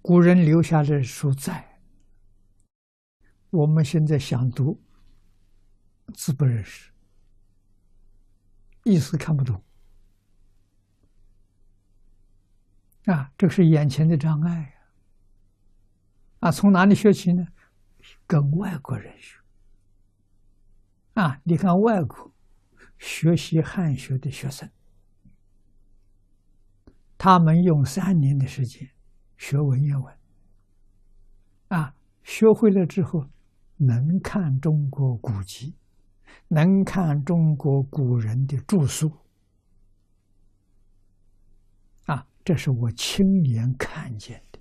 古人留下的书在，我们现在想读，字不认识，意思看不懂，啊，这是眼前的障碍呀！啊，从哪里学起呢？跟外国人学。啊，你看外国学习汉学的学生，他们用三年的时间。学文言文，啊，学会了之后，能看中国古籍，能看中国古人的著述，啊，这是我亲眼看见的，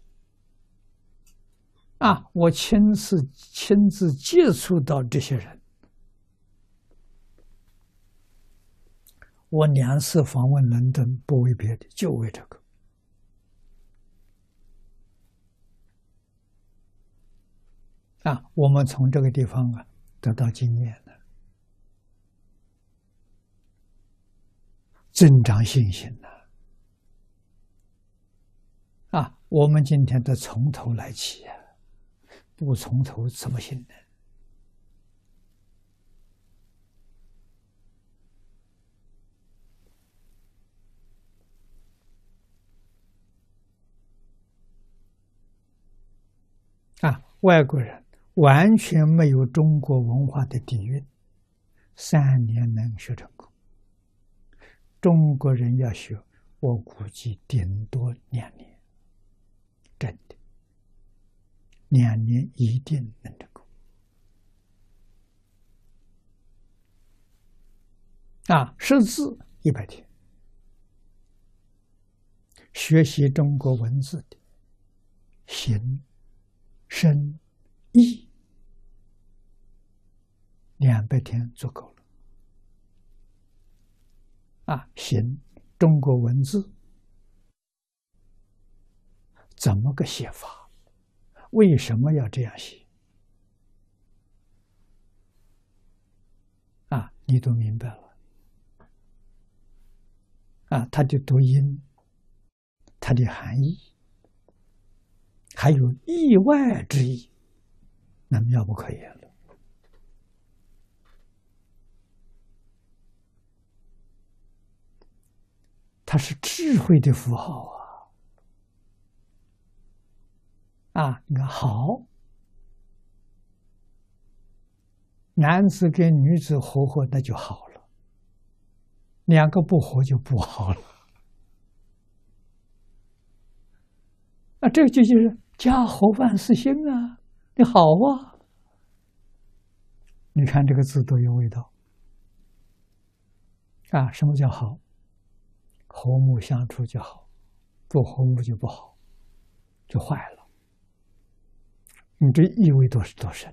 啊，我亲自亲自接触到这些人，我两次访问伦敦，不为别的，就为这个。啊，我们从这个地方啊得到经验了，增长信心了。啊，我们今天得从头来起呀，不从头怎么行呢？啊，外国人。完全没有中国文化的底蕴，三年能学成功。中国人要学，我估计顶多两年，真的，两年一定能成功。啊，识字一百天，学习中国文字的形、声、意。两百天足够了。啊，行，中国文字怎么个写法？为什么要这样写？啊，你都明白了。啊，它的读音，它的含义，还有意外之意，那妙不可言了。它是智慧的符号啊！啊，你看好，男子跟女子合合，那就好了；两个不合就不好了。啊，这就就是家和万事兴啊！你好啊！你看这个字都有味道啊！什么叫好？和睦相处就好，不和睦就不好，就坏了。你这意味多是多深？